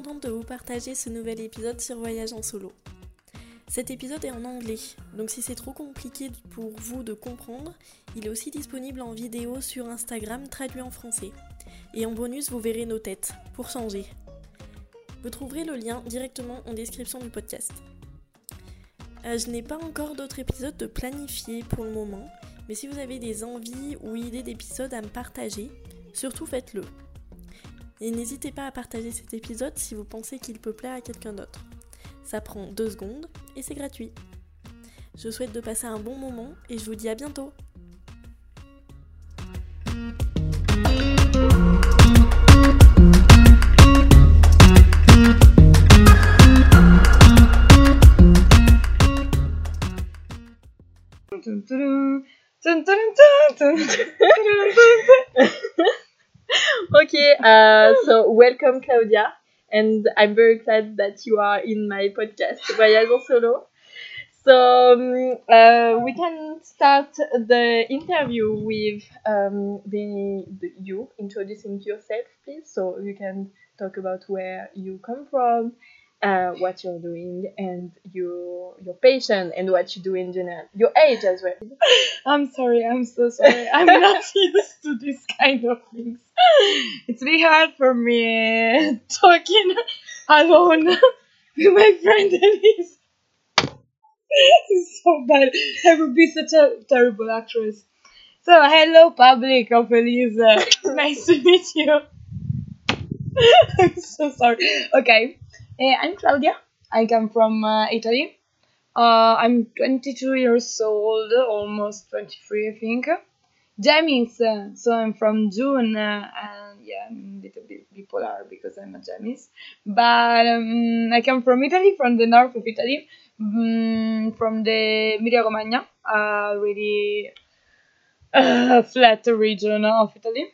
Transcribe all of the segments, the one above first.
de vous partager ce nouvel épisode sur Voyage en solo. Cet épisode est en anglais, donc si c'est trop compliqué pour vous de comprendre, il est aussi disponible en vidéo sur Instagram traduit en français. Et en bonus, vous verrez nos têtes, pour changer. Vous trouverez le lien directement en description du podcast. Euh, je n'ai pas encore d'autres épisodes de planifier pour le moment, mais si vous avez des envies ou idées d'épisodes à me partager, surtout faites-le. Et n'hésitez pas à partager cet épisode si vous pensez qu'il peut plaire à quelqu'un d'autre. Ça prend deux secondes et c'est gratuit. Je souhaite de passer un bon moment et je vous dis à bientôt. okay, uh, so welcome, Claudia, and I'm very glad that you are in my podcast, Voyage Solo. So um, uh, we can start the interview with um, the, the you introducing yourself, please. So you can talk about where you come from, uh, what you're doing, and your your patient, and what you do in general. Your age as well. I'm sorry, I'm so sorry. I'm not used to this kind of things. It's really hard for me talking alone with my friend Elise. It's so bad. I would be such a terrible actress. So, hello, public of Elise. nice to meet you. I'm so sorry. Okay, I'm Claudia. I come from uh, Italy. Uh, I'm 22 years old, almost 23, I think. Jamis, uh, so I'm from June, and yeah, I'm a little bit bipolar because I'm a Jamis. But um, I come from Italy, from the north of Italy, mm, from the Emilia Romagna, a really uh, flat region of Italy.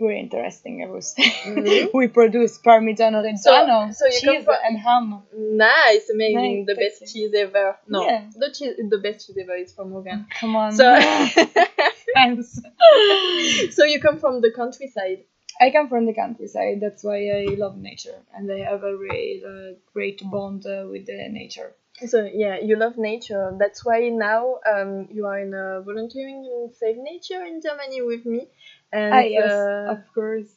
Very interesting, I would say. Mhm. we produce Parmigiano Reggiano, so you come cheese from- and ham. Nice, amazing, Nice, the best cheese ever. No, Yeah. the cheese, the best cheese ever is from Morgan. Come on. So, Thanks. so you come from the countryside. I come from the countryside. That's why I love nature, and I have a really uh, great bond uh, with the nature. So yeah, you love nature. That's why now um, you are in uh, volunteering in Save Nature in Germany with me. And ah, yes, uh, of course.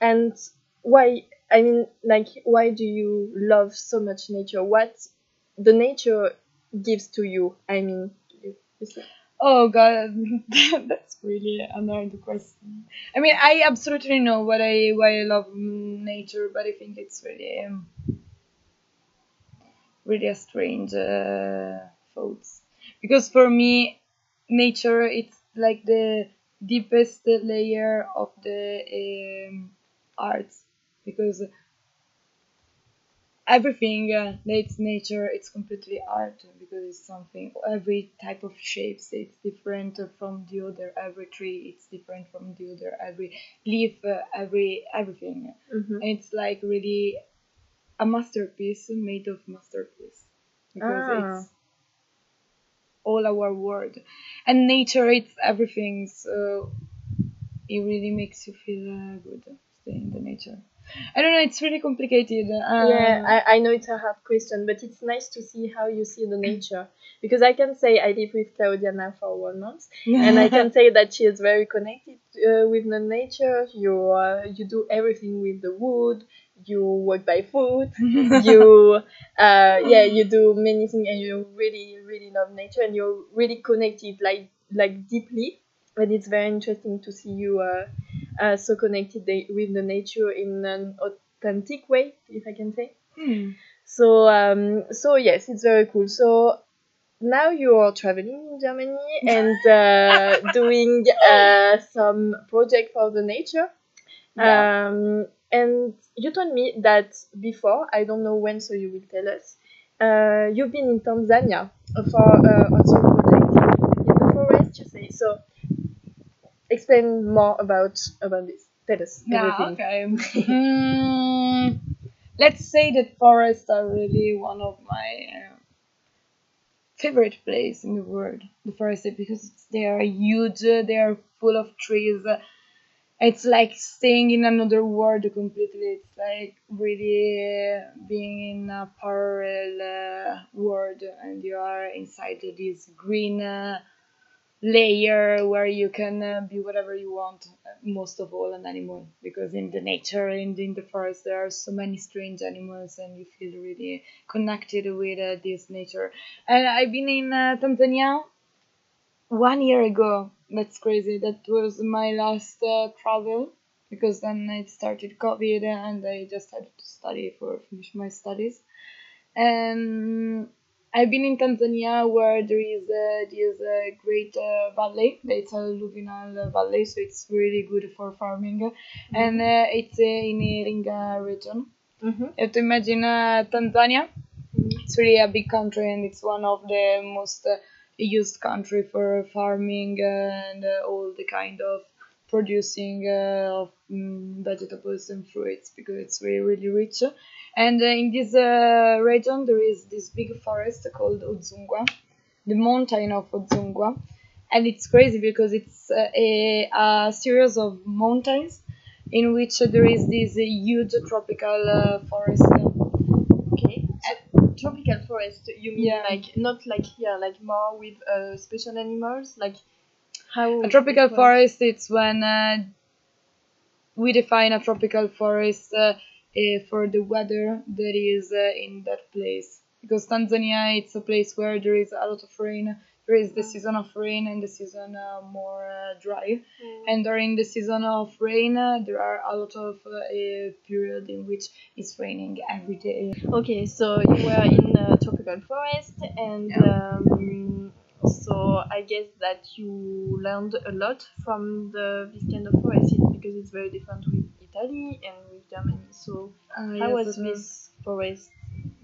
and why? I mean, like, why do you love so much nature? What the nature gives to you? I mean, you, you see. Oh God, that's really an hard question. I mean, I absolutely know what I why I love nature, but I think it's really, um, really a strange uh, thoughts. Because for me, nature it's like the deepest layer of the um, arts. Because everything uh, that's nature it's completely art because it's something every type of shapes it's different from the other. Every tree it's different from the other. Every leaf uh, every everything. Mhm. it's like really a masterpiece made of masterpiece. Because Ah. it's all our world and nature it's everything so it really makes you feel uh, good in the nature i don't know it's really complicated uh, yeah, I, I know it's a hard question, but it's nice to see how you see the nature. Because I can say I live with Claudia now for one month, and I can say that she is very connected uh, with the nature. You uh, you do everything with the wood. You work by foot. you uh, yeah you do many things, and you really really love nature, and you're really connected like like deeply. And it's very interesting to see you uh, uh, so connected with the nature in an authentic way, if I can say. Hmm. So um, so yes, it's very cool. So now you're traveling in Germany and uh, doing uh, some project for the nature. Yeah. Um, and you told me that before, I don't know when, so you will tell us. Uh, you've been in Tanzania for uh, some project in the forest, you say. So explain more about about this. Tell us Yeah, everything. okay. Mm, let's say that forests are really one of my uh, favorite place in the world. The forest because they are huge. They are full of trees. It's like staying in another world completely. It's like really being in a parallel uh, world, and you are inside this green uh, layer where you can uh, be whatever you want. uh, Most of all, an animal, because in the nature and in the forest there are so many strange animals, and you feel really connected with uh, this nature. And I've been in uh, Tanzania one year ago. That's crazy. That was my last uh, travel because then I started COVID and I just had to study for finish my studies. And I've been in Tanzania where there is uh, this uh, great uh, valley. It's a alluvial valley, so it's really good for farming. And uh, it's uh, in Iringa region. Mm-hmm. You have to imagine uh, Tanzania. It's really a big country and it's one of the most uh, used country for farming and uh, all the kind of producing uh, of mm, vegetables and fruits because it's really really rich. And uh, in this region there is this big forest called Udzungwa, the mountain of Udzungwa, and it's crazy because it's a, a series of mountains in which there is this huge tropical uh, forest. Tropical forest. You mean Yeah. like not like here, like more with uh, special animals, like how A tropical forest it's when uh, we define a tropical forest uh, uh, for the weather that is uh, in that place. Because Tanzania it's a place where there is a lot of rain. There is the season of rain and the season uh, more uh, dry. And during the season of rain, uh, there are a lot of uh, a period in which it's raining every day. Okay, so you were in a tropical forest, and um, so I guess that you learned a lot from the this kind of forest because it's very different with Italy and with Germany. So Uh, how yes, was right. this forest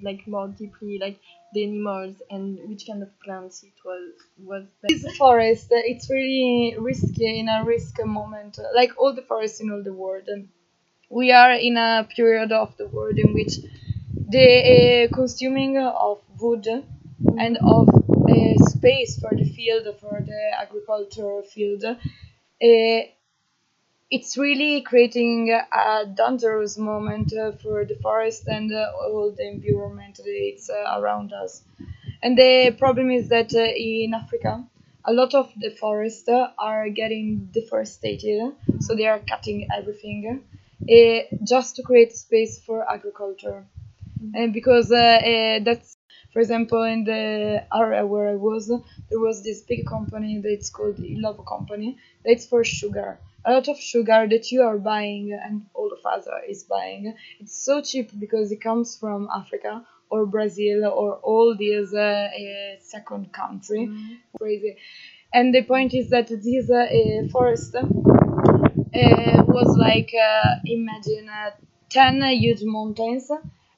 like more deeply, like the animals and which kind of plants it was was? This forest, uh, it's really risky in a risk moment, uh, like all the forests in all the world. And we are in a period of the world in which the uh, consuming of wood and of uh, space for the field, for the agriculture field, uh, it's really creating a dangerous moment uh, for the forest and uh, all the environment that's uh, around us. And the problem is that uh, in Africa, a lot of the forests uh, are getting deforested, so they are cutting everything uh, just to create space for agriculture. And because uh, uh, that's, for example, in the area where I was, there was this big company that's called Illovo Company. That's for sugar. A lot of sugar that you are buying and all of us are is buying. It's so cheap because it comes from Africa or Brazil or all these uh, uh, second country. Crazy. And the point is that this uh, uh, forest uh, was like uh, imagine uh, 10 huge mountains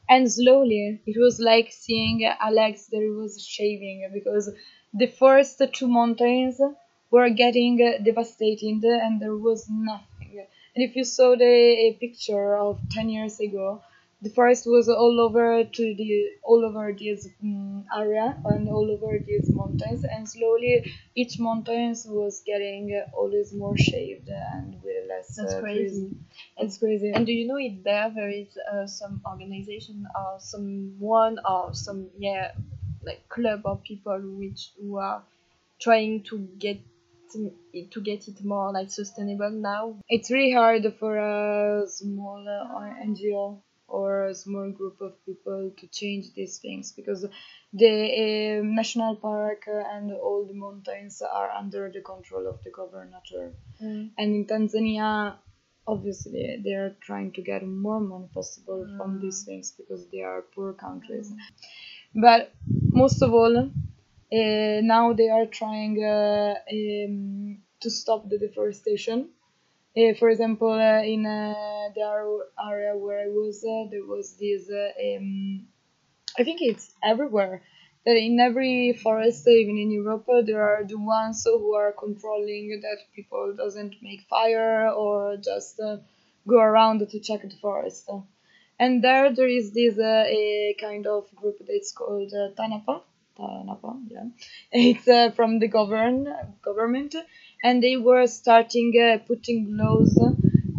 and slowly it was like seeing Alex that was shaving because the first two mountains were getting uh, devastated and there was nothing and if you saw the a picture of 10 years ago the forest was all over to the all over this um, area and all over these mountains and slowly each mountains was getting uh, always more shaved and with less That's uh, crazy. trees. it's crazy And do you know if there there is uh, some organization or someone or some yeah like club of people which who are trying to get to get it more like sustainable now? it's really hard for a small uh, NGO or a small group of people to change these things because the uh, national park and all the mountains are under the control of the governor. And in Tanzania, obviously, they are trying to get more money possible from these things because they are poor countries. But most of all, uh, now they are trying uh, um, to stop the deforestation. Uh, for example, uh, in uh, the area where I was, uh, there was this. Um, I think it's everywhere. That in every forest, even in Europe, there are the ones who are controlling that people doesn't make fire or just go around to check the forest. And there, there is this kind of group that's called TANAPA. TANAPA, yeah. It's uh, from the govern government, and they were starting uh, putting laws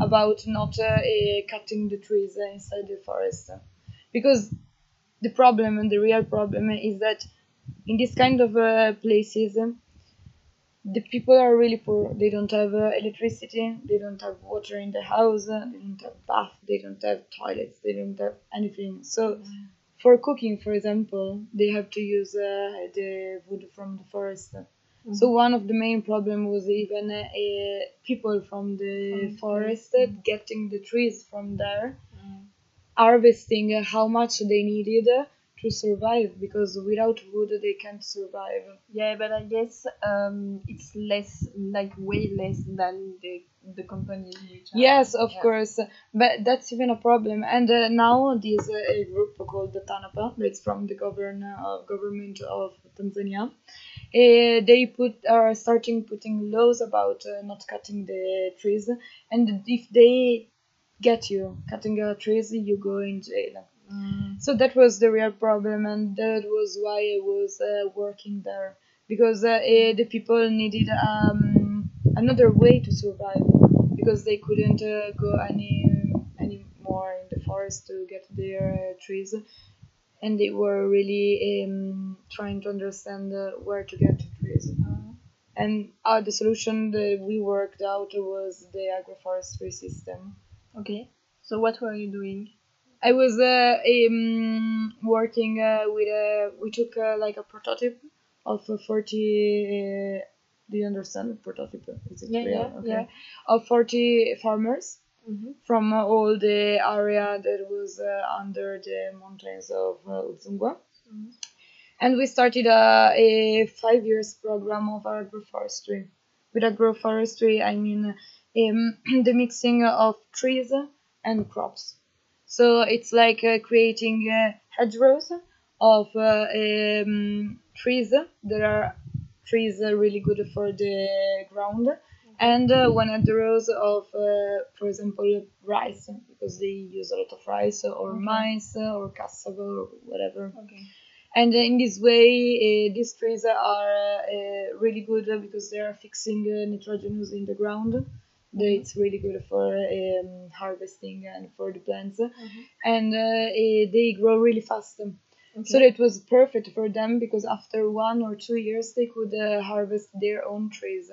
about not uh, uh, cutting the trees uh, inside the forest. Because the problem and the real problem is that in this kind of uh, places the people are really poor. They don't have uh, electricity they don't have water in the house uh, they don't have bath they don't have toilets they don't have anything. So for cooking for example they have to use uh, the wood from the forest. So one of the main problem was even uh, uh, people from the From forest getting the trees from there harvesting uh, how much they needed uh, to survive because without wood they can't survive Yeah, but I guess um, it's less, like way less than the the company. Yes, of yeah. course, but that's even a problem. And uh, now there's a, a group called the TANAPA, that's from the govern, uh, government of Tanzania. Uh, they put are starting putting laws about uh, not cutting the trees, and if they get you cutting a trees, you go in jail. Mm. So that was the real problem, and that was why I was uh, working there because uh, eh, the people needed um, another way to survive because they couldn't uh, go any any more in the forest to get their uh, trees, and they were really um, trying to understand uh, where to get the trees. And uh, the solution that we worked out was the agroforestry system. Okay. So what were you doing? I was uh, um, working uh, with a. We took uh, like a prototype of a forty. Uh, do you understand prototype? Is it Yeah, real? yeah, yeah. Of forty farmers Mm-hmm. from uh, all the area that was uh, under the mountains of uh, Udzungwa. Mhm. And we started a, a five years program of agroforestry. With agroforestry, I mean um, the mixing of trees and crops. So it's like uh, creating uh, hedgerows of uh, um, trees that are trees really good for the ground and uh, one rows of uh, for example rice because they use a lot of rice or Okay. maize or cassava or whatever Okay. and in this way uh, these trees are uh, really good because they are fixing uh, nitrogenous in the ground it's really good for um, harvesting and for the plants and uh, eh, they grow really fast Okay. so it was perfect for them because after one or two years they could uh, harvest their own trees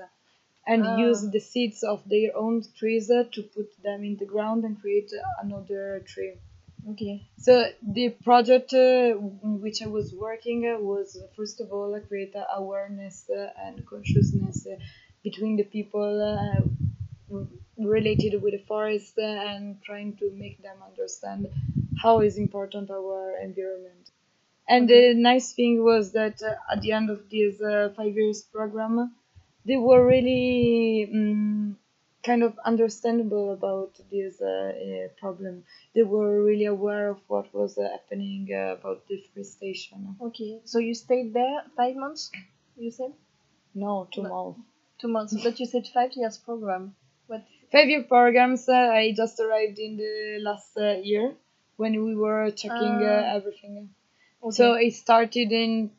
and Ah. use the seeds of their own trees uh, to put them in the ground and create another tree okay. so the project uh, in which I was working uh, was first of all uh, create uh, awareness uh, and consciousness uh, between the people uh, related with the forest and trying to make them understand how is important our environment. And the nice thing was that uh, at the end of this uh, five years program, they were really um, kind of understandable about this uh, uh, problem they were really aware of what was uh, happening uh, about deforestation. Okay. So you stayed there five months. You said No, two No. months. two months, but you said five years program. What? Five year programs. Uh, I just arrived in the last uh, year when we were checking uh, Ah. everything. Okay. So it started in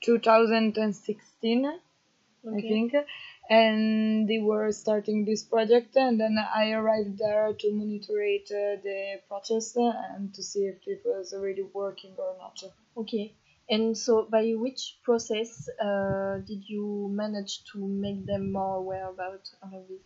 2016, I think, and they were starting this project, and then I arrived there to monitor it, uh, the process uh, and to see if it was already working or not. Okay. And so, by which process uh, did you manage to make them more aware about all of this?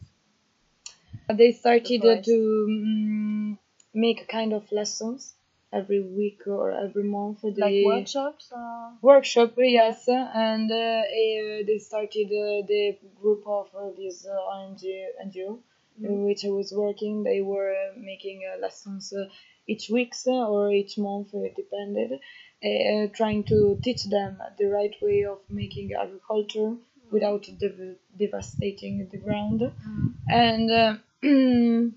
They started uh, forest. to mm, make kind of lessons every week or every month. They, Like workshops? Or... workshop, yes, and uh, eh, they started uh, the group of uh, this uh, ONG NGO in which I was working. They were uh, making uh, lessons uh, each week uh, or each month, uh, it depended, uh, trying to teach them the right way of making agriculture without dev- devastating the ground and uh,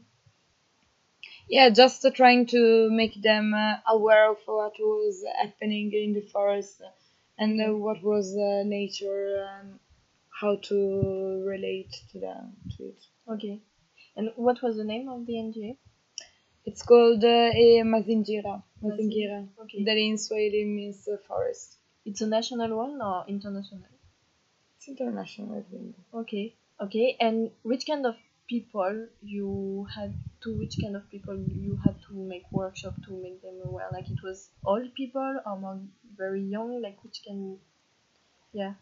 yeah just uh, trying to make them uh, aware of what was happening in the forest and uh, what was uh, nature and how to relate to them to it Okay. And what was the name of the NGO? It's called uh, eh, mazingira mazingira Okay. that in swahili means uh, forest It's a national one or international? it's international i think Okay. Okay. And which kind of people you had to which kind of people you had to make workshop to make them aware like it was old people or more very young like which can yeah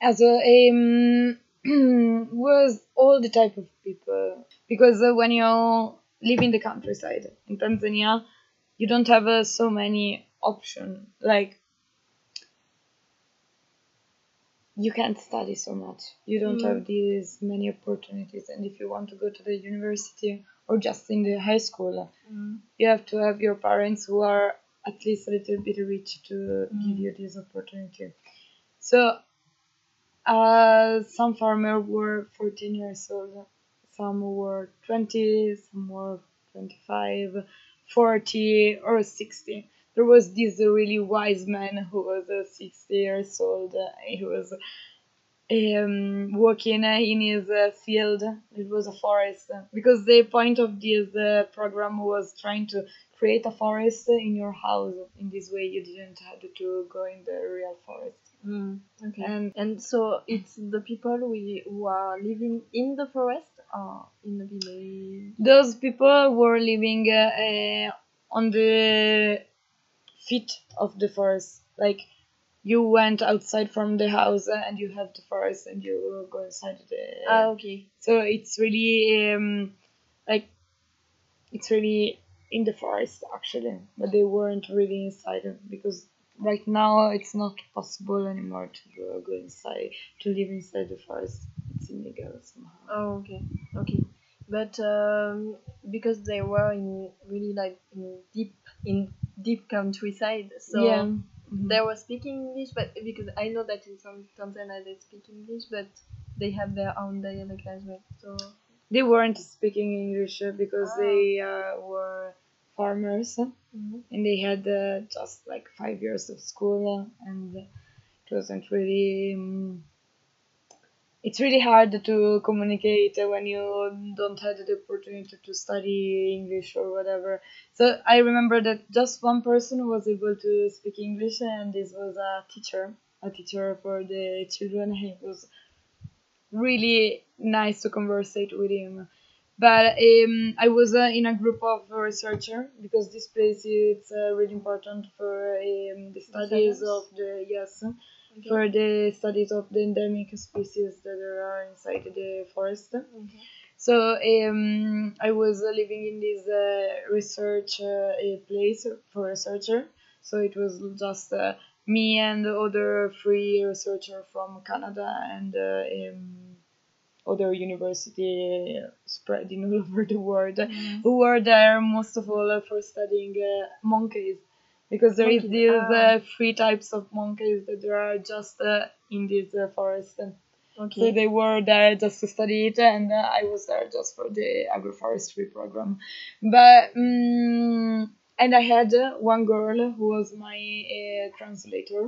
Also, um, was all the type of people because uh, when you live in the countryside in Tanzania, you don't have uh, so many options. Like you can't study so much. You don't Mm. have these many opportunities, and if you want to go to the university or just in the high school, mm. you have to have your parents who are at least a little bit rich to give Mm. you this opportunity. So, uh, some farmer were 14 years old, some were 20, some were 25, 40, or 60. There was this really wise man who was uh, 60 years old. He was um, working uh, in his uh, field. It was a forest because the point of this uh, program was trying to create a forest in your house. In this way, you didn't have to go in the real forest. Mm. okay And and so it's the people we who are living in the forest or in the village those people were living uh, uh, on the feet of the forest. Like you went outside from the house uh, and you have the forest and you go inside the. ah okay So it's really um, like it's really in the forest actually, but they weren't really inside because right now it's not possible anymore to go inside to live inside the forest. Illegal somehow. Oh, okay, okay. But um, because they were in really like in deep in deep countryside, so yeah. Mhm. they were speaking English. But because I know that in some Tanzania they speak English, but they have their own dialect as well. So They weren't speaking English uh, because Ah. they uh, were farmers uh, Mhm. and they had uh, just like five years of school uh, and it wasn't really. Um, it's really hard to communicate when you don't have the opportunity to study English or whatever. So I remember that just one person was able to speak English, and this was a teacher, a teacher for the children. He was really nice to conversate with him. But um, I was uh, in a group of researcher because this place is uh, really important for um, the studies of the yes okay. for the studies of the endemic species that are inside the forest. Okay. So um, I was uh, living in this uh, research uh, place for researcher. So it was just uh, me and the other three researcher from Canada and uh, um, other university spreading all over the world Mhm. who were there most of all uh, for studying uh, monkeys because there is Monkeys, these uh, three types of monkeys that there are just uh, in this uh, forest. So Okay. they were there just to study it, and uh, I was there just for the agroforestry program. But um, and I had uh, one girl who was my uh, translator,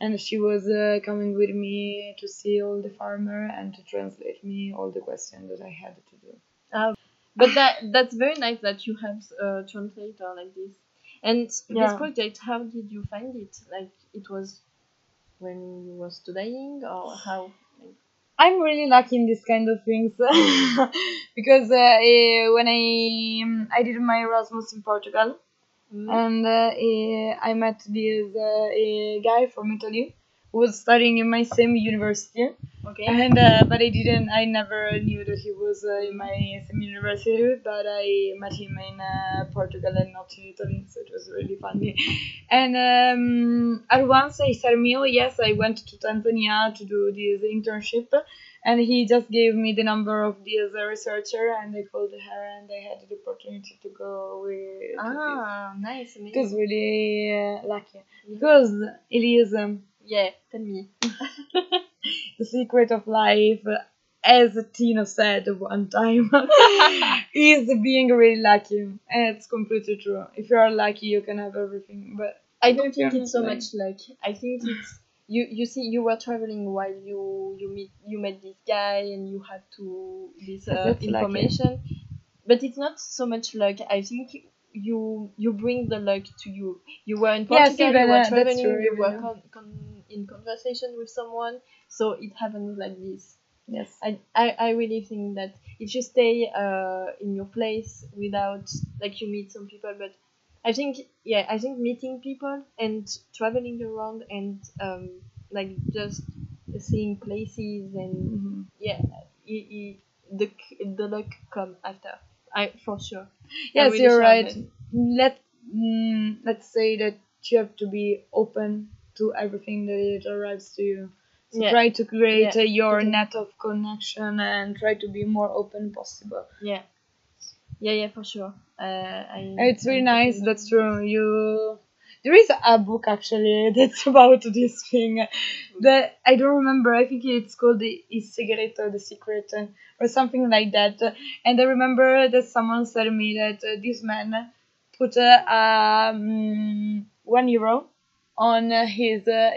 and she was uh, coming with me to see all the farmer and to translate me all the questions that I had to do. But that that's very nice that you have a translator like this. And Yeah. this project, how did you find it? Like it was when you were studying, or how? I'm really lucky in this kind of things because uh, eh, when I um, I did my Erasmus in Portugal mm, and uh, eh, I met this uh, guy from Italy was studying in my same university okay. and uh, but I didn't I never knew that he was uh, in my same university but I met him in uh, Portugal and not in Italy so it was really funny and um, at once I said me oh yes I went to Tanzania to do this internship and he just gave me the number of this researcher and I called her and I had the opportunity to go with. Ah, nice. It was really uh, lucky Yeah. because it is um, Yeah, tell me. the secret of life, uh, as Tina said one time, is being really lucky. And it's completely true. If you are lucky, you can have everything. But I don't think it's so much luck. I think it's you. You see, you were traveling while you you meet you met this guy and you had to this uh, That's lucky. information, but it's not so much luck. I think you you bring the luck to you. You were in Portugal. you uh, were traveling. true, you were con- con- in conversation with someone, so it happens like this. Yes. I, I, I really think that if you stay uh, in your place without like you meet some people but I think yeah I think meeting people and traveling around and um, like just seeing places and Mhm. yeah i i the the luck come after I for sure Yes, really you're right. that. Let mm, let's say that you have to be open to everything that it arrives to you. So Yeah. try to create Yeah, your totally. net of connection and try to be more open possible. yeah yeah yeah for sure uh, I, It's really nice. That's true. You there is a book actually that's about this thing. That I don't remember. I think it's called the Il Segreto, the Secret, uh, or something like that. And I remember that someone said to me that uh, this man put uh, um, one euro on his uh,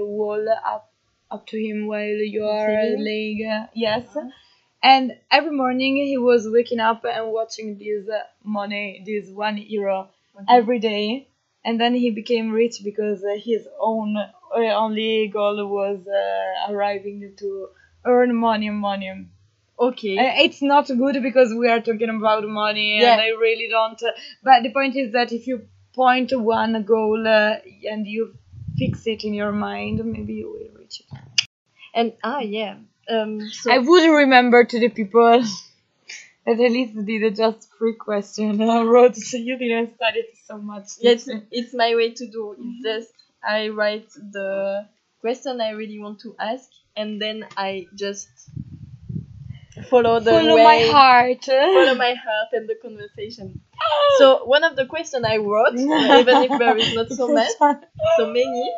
wall up up to him while you are laying. Uh, yes. And every morning he was waking up and watching this uh, money, this one euro, Okay. every day. And then he became rich because uh, his own uh, only goal was uh, arriving to earn money, money. okay Uh, it's not good because we are talking about money, Yeah. and I really don't. Uh, but the point is that if you point one goal uh, and you fix it in your mind, maybe you will reach it. and ah yeah um so I would remember to the people that at least did just free question I wrote, so you didn't study it so much. yeah, it's, it's my way to do it's just I write the question I really want to ask and then I just follow the follow way my heart. follow my heart and the conversation so one of the questions I wrote even if there is not so much so many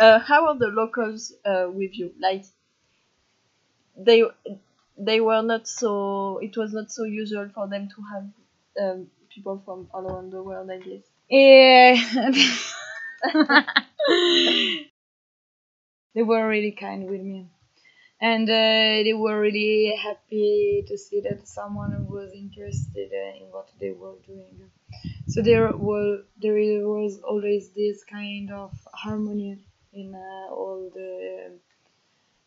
uh, how are the locals uh, with you like they they were not so it was not so usual for them to have um, people from all around the world i guess Yeah. they were really kind with me. And uh, they were really happy to see that someone was interested in what they were doing. So there was there was always this kind of harmony in uh, all the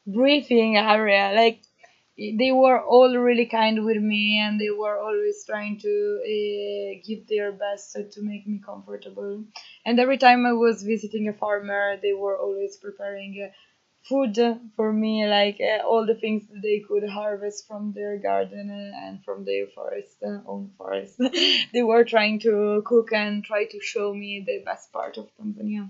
briefing area. Like they were all really kind with me and they were always trying to uh, give their best to make me comfortable and every time i was visiting a farmer they were always preparing food for me like uh, all the things that they could harvest from their garden uh, and from their forest uh, own forest. They were trying to cook and try to show me the best part of tanzania.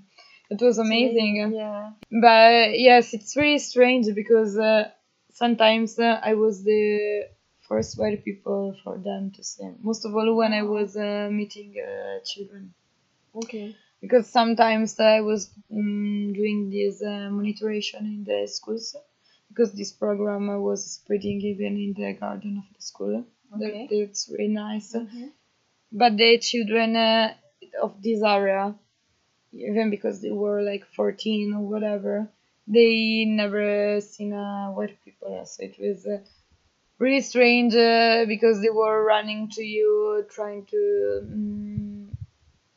It was amazing. yeah. But yes, it's really strange because uh, sometimes uh, I was the first white people for them to see. Most of all when I was uh, meeting uh, children, okay because sometimes I was mm, doing this uh, monitoration in the schools. Because this program was spreading even in the garden of the school. Okay. That, it's really nice. Mhm. But the children uh, of this area, even because they were like 14 or whatever, they never seen uh, white people. So it was uh, really strange uh, because they were running to you, trying to mm,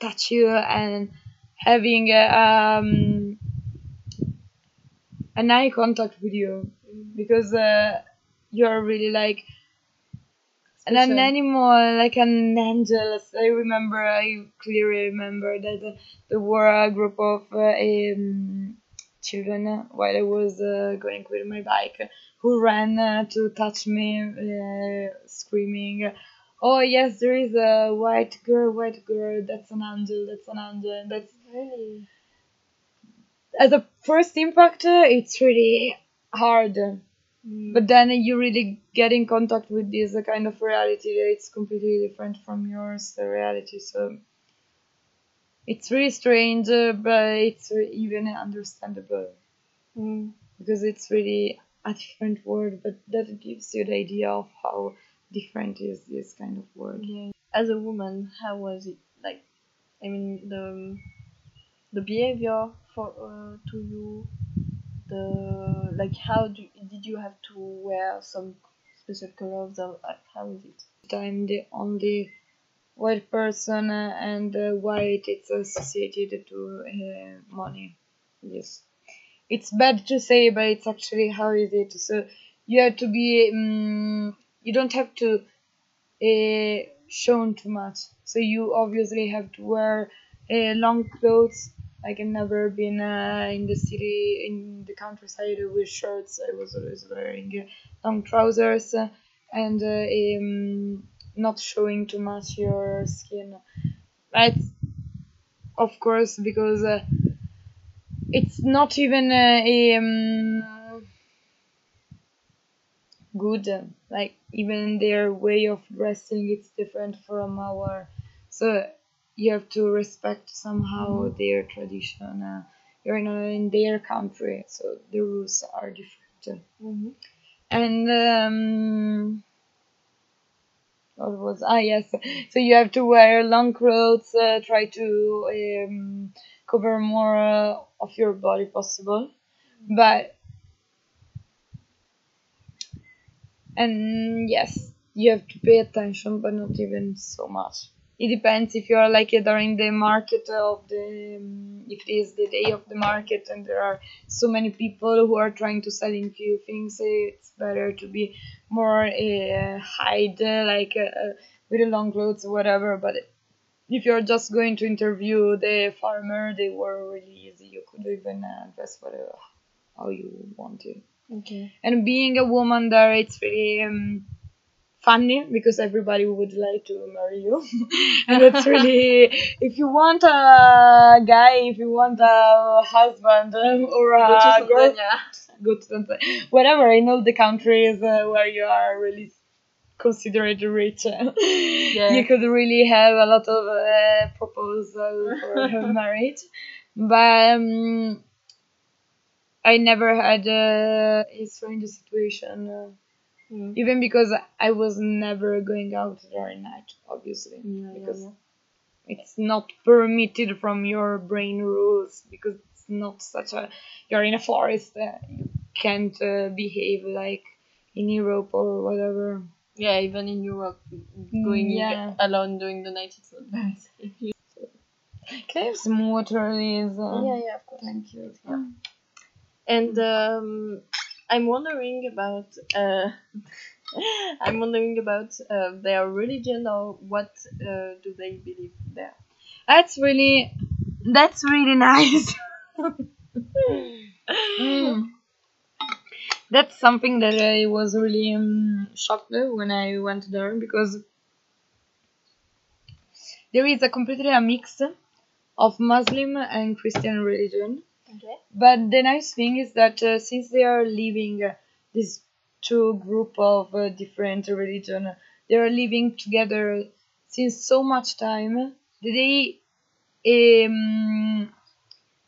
touch you and having um, an eye contact with you. Because uh, you're really like and an animal like an angel. I remember i clearly remember that uh, there were a group of uh, um, children while i was uh, going with my bike who ran uh, to touch me uh, screaming oh yes there is a white girl white girl that's an angel that's an angel and that's really as a first impact it's really hard Mm. but then you really get in contact with this kind of reality that it's completely different from yours the reality so it's really strange uh, but it's even understandable Mm. because it's really a different world but that gives you the idea of how different is this kind of world Yeah. As a woman, how was it like? I mean, the the behavior for uh, to you, the like how do did you have to wear some special clothes or uh, how is it? I'm the only white person uh, and uh, white it's associated to uh, money yes it's bad to say but it's actually how is it so you have to be um, you don't have to uh, shown too much. So you obviously have to wear uh, long clothes. Like I've never been uh, in the city in the countryside with shirts. I was always wearing uh, long trousers and uh, um, not showing too much your skin. But of course because uh, it's not even uh, um, good like even their way of dressing it's different from our so you have to respect somehow their tradition uh, you're in, a, in their country so the rules are different. Mhm. and um, what was ah yes so you have to wear long clothes uh, try to um, cover more uh, of your body possible. But and yes you have to pay attention but not even so much. It depends if you are like uh, during the market of the um, if it is the day of the market and there are so many people who are trying to selling few things uh, it's better to be more uh, hide uh, like uh, uh, with long clothes or whatever. But if you're just going to interview the farmer they were really easy. You could even uh, dress whatever how you want to Okay. and being a woman there it's really um, funny because everybody would like to marry you and it's really if you want a guy if you want a husband um, or a girl go to Tanzania. whatever in all the countries uh, where you are really considered rich you could really have a lot of uh, proposal for marriage but um, I never had uh, a strange situation uh, Mm. even because I was never going out during night, obviously, Yeah, yeah, because yeah. it's not permitted from your brain rules because it's not such a you're in a forest, uh, you can't uh, behave like in Europe or whatever. Yeah, even in Europe, going yeah. alone during the night, it's not very safe. Can I have some water, please? Uh, yeah, yeah, of course. Thank you. And um, I'm wondering about uh, I'm wondering about uh, their religion or what uh, do they believe there. That's really, that's really nice. Mm. That's something that I was really um, shocked with when I went there because there is a completely a mix of Muslim and Christian religion. Okay. But the nice thing is that uh, since they are living uh, this two group of uh, different religion, they are living together since so much time that they um,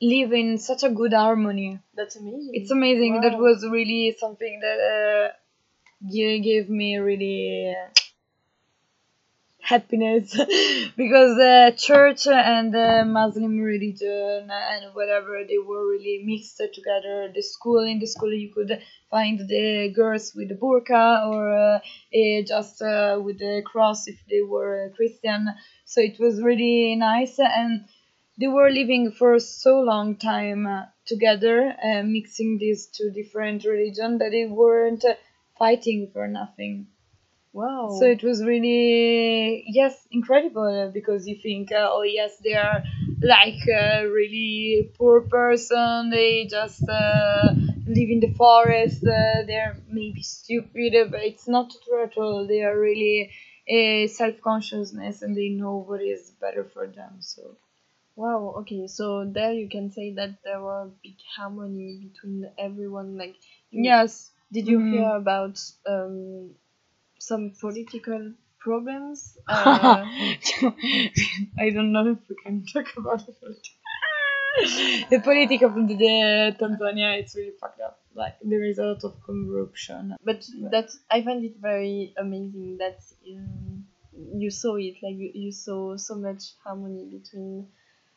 live in such a good harmony. That's amazing. It's amazing. That was really something that uh, gave me really uh, happiness because the church and the Muslim religion and whatever they were really mixed together. The school in the school you could find the girls with the burqa or uh, eh, just uh, with the cross if they were Christian. So it was really nice and they were living for so long time together, uh, mixing these two different religions that they weren't fighting for nothing. Wow. So it was really yes incredible uh, because you think uh, oh yes they are like a really poor person they just uh, live in the forest uh, they're maybe stupid uh, but it's not true at all they are really uh, self consciousness and they know what is better for them so Wow, okay, so there you can say that there were big harmony between everyone. Like, yes did you Mhm. hear about um, some political problems? Uh, I don't know if we can talk about the politics. the politics of the, the Tanzania it's really fucked up. Like there is a lot of corruption. but that I find it very amazing that um, you saw it. Like, you, you saw so much harmony between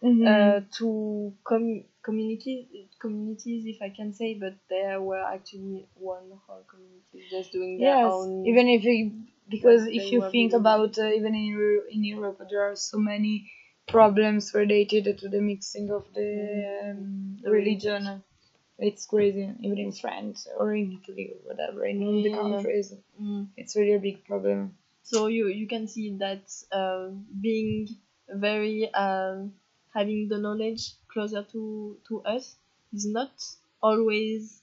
Mhm. uh, two com- communities, communities, if I can say, but there were actually one whole community just doing their yes, own. even if you, because if you think about uh, even in in Europe there are so many problems related to the mixing of the um, The religion. It's crazy, even in France or in Italy or whatever, in all the Yeah. countries. Mm. It's really a big problem. So you you can see that uh, being very um, having the knowledge closer to to us is not always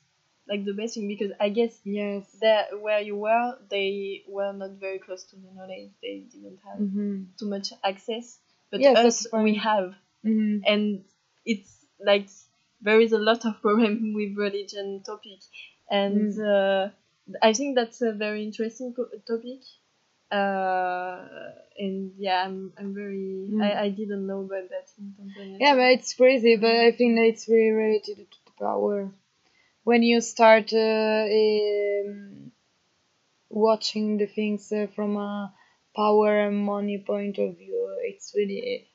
like the best thing because I guess Yes. there where you were they were not very close to the knowledge. They didn't have Mm-hmm. too much access. But Yes, us we have. Mm-hmm. and it's like there is a lot of problem with religion topic. And uh, i think that's a very interesting co- topic uh, and yeah i'm, I'm very Mm. I, I didn't know about that in Tanzania Yeah, but it's crazy. But I think that it's really related to the power. When you start uh, um, watching the things uh, from a power and money point of view, it's really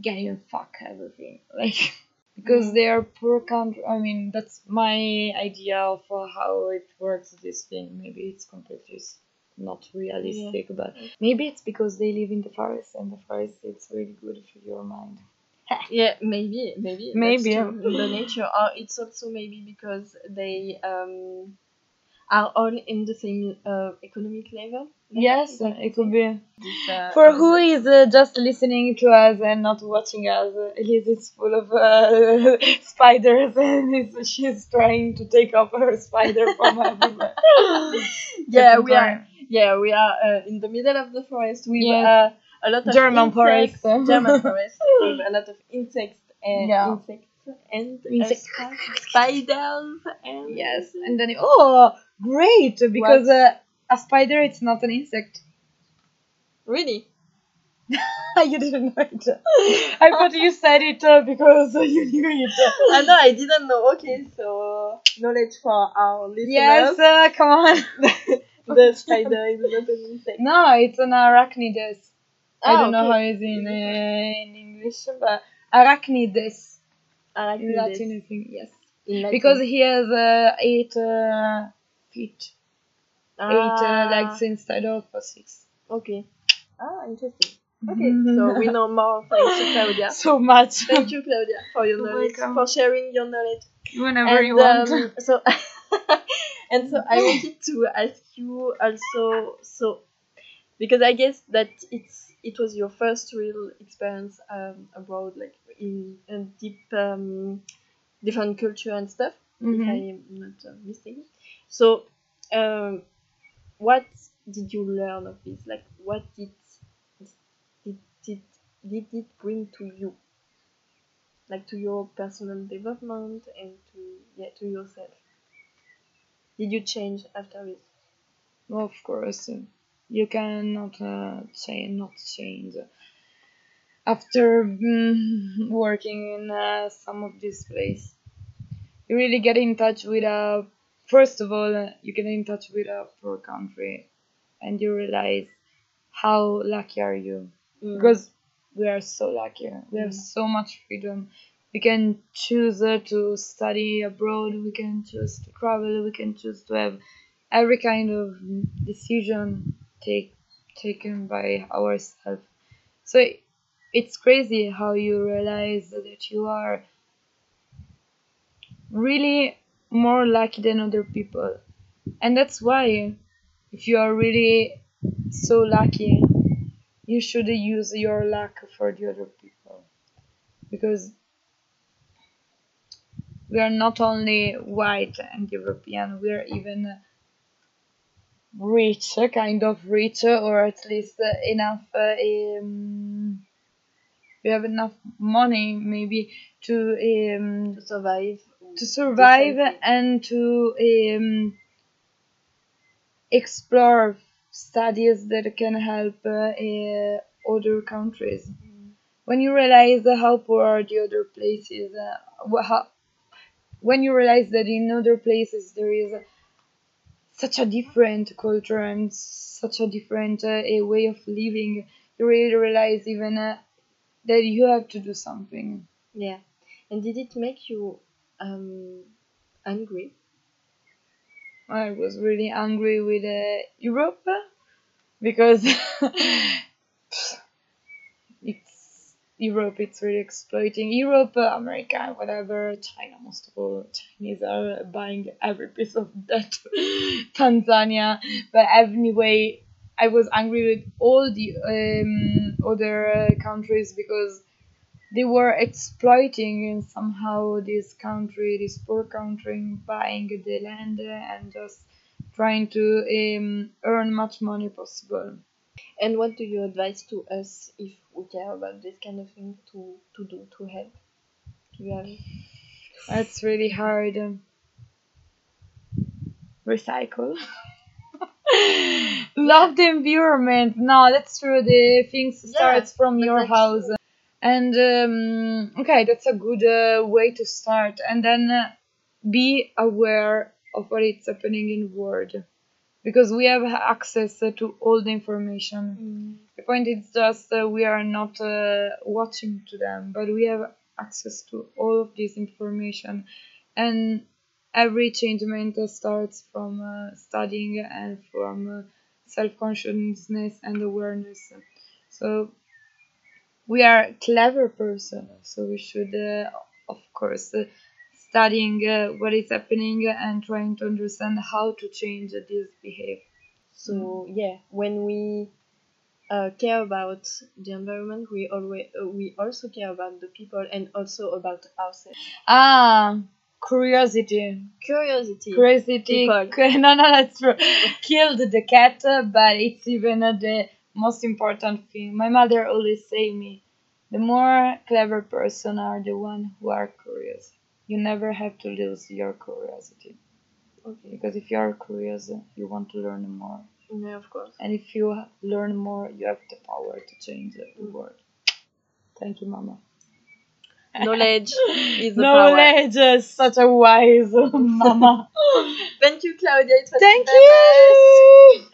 getting fuck everything. Like because Mhm. they are poor country. I mean, that's my idea of how it works. This thing. Maybe it's completely not realistic, but maybe it's because they live in the forest, and the forest it's really good for your mind. yeah maybe maybe Maybe. the nature or it's also maybe because they um are all in the same uh, economic level Yes, If it could be. This, uh, For um, who is uh, just listening to us and not watching us, uh, Elise is full of uh, spiders and she's trying to take off her spider from everywhere. yeah we are yeah we are uh, in the middle of the forest with Yes. uh, a lot of German insects, forest. German forest with a lot of insects and Yeah. insects and uh, Insect- spi- spiders and Yes, and then oh, great because uh, a spider it's not an insect. really you didn't know it. I thought you said it uh, because you knew it. I know I didn't know okay so knowledge for our listeners Yes, uh, come on. The spider is not an insect no, it's an arachnides. I Ah, don't know how it's in uh, in English, but arachnides. In Latin, I think yes. Latin. Because he has uh, eight uh, feet, eight uh, Ah, legs instead of six. okay ah interesting okay so we know more thanks to Claudia so much. Thank you, Claudia, for your knowledge, welcome. for sharing your knowledge. Whenever you want. um, so, and so I wanted to ask you also, so because I guess that it's it was your first real experience um, abroad, like in a deep, um, different culture and stuff. If Mhm. I am not uh, mistaken. So, um, what did you learn of this? Like, what did did did, did it bring to you? Like to your personal development and to yeah to yourself. Did you change after it? Of course, uh, you cannot uh, say not change. After mm, working in uh, some of this place, you really get in touch with a. First of all, uh, you get in touch with a poor country, and you realize how lucky are you because we are so lucky. We have Mm. so much freedom. We can choose uh, to study abroad. We can choose to travel. We can choose to have every kind of decision take taken by ourselves. So it's crazy how you realize that you are really more lucky than other people, and that's why if you are really so lucky you should use your luck for the other people because we are not only white and European, we are even rich, kind of rich, or at least uh, enough. Uh, um, we have enough money, maybe, to um, To survive. to survive and to um, explore studies that can help uh, uh, other countries. When you realize how poor are the other places, uh, how, when you realize that in other places there is such a different culture and such a different uh, a way of living, you really realize even uh, that you have to do something. Yeah. And did it make you um angry? I was really angry with uh, Europe because Europe it's really exploiting Europe, America, whatever, China most of all. Chinese are buying every piece of that. Tanzania, but anyway, I was angry with all the um, other countries because they were exploiting and somehow this country, this poor country, buying the land and just trying to um, earn much money possible. And what do you advise to us if we care about this kind of thing to, to do to help? You That's really hard. Recycle. Love the environment. No, that's true. The things Yeah, starts from your house. And um, okay, that's a good uh, way to start. And then uh, be aware of what is happening in the world, because we have access uh, to all the information. The point is just uh, we are not uh, watching to them, but we have access to all of this information, and every changement uh, starts from uh, studying and from uh, self consciousness and awareness. So we are clever person, so we should, uh, of course, uh, studying uh, what is happening and trying to understand how to change this behavior. So yeah, when we uh, care about the environment, we always uh, we also care about the people and also about ourselves. Ah, curiosity. Curiosity. Curiosity. People. No, no, that's true. Killed the cat, uh, but it's even uh, the most important thing. My mother always say me, the more clever person are the one who are curious. You never have to lose your curiosity Okay. because if you are curious, you want to learn more, Yeah, of course. and if you learn more, you have the power to change the Mm. world. Thank you, Mama. Knowledge is the power. Knowledge is such a wise Mama. Thank you, Claudia. It was Thank you. nice.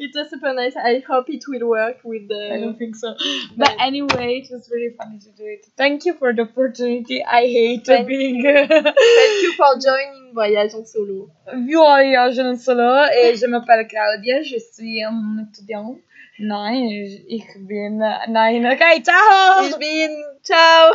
It was super nice. I hope it will work with the. I don't think so. But anyway, it was really funny to do it. Thank you for the opportunity. I hate Thank being Thank you for joining Voyage en solo. voyage en solo et je m'appelle Claudia, je suis un étudiant. Nein, ich bin nein. Okay, ciao. Ich bin. Ciao.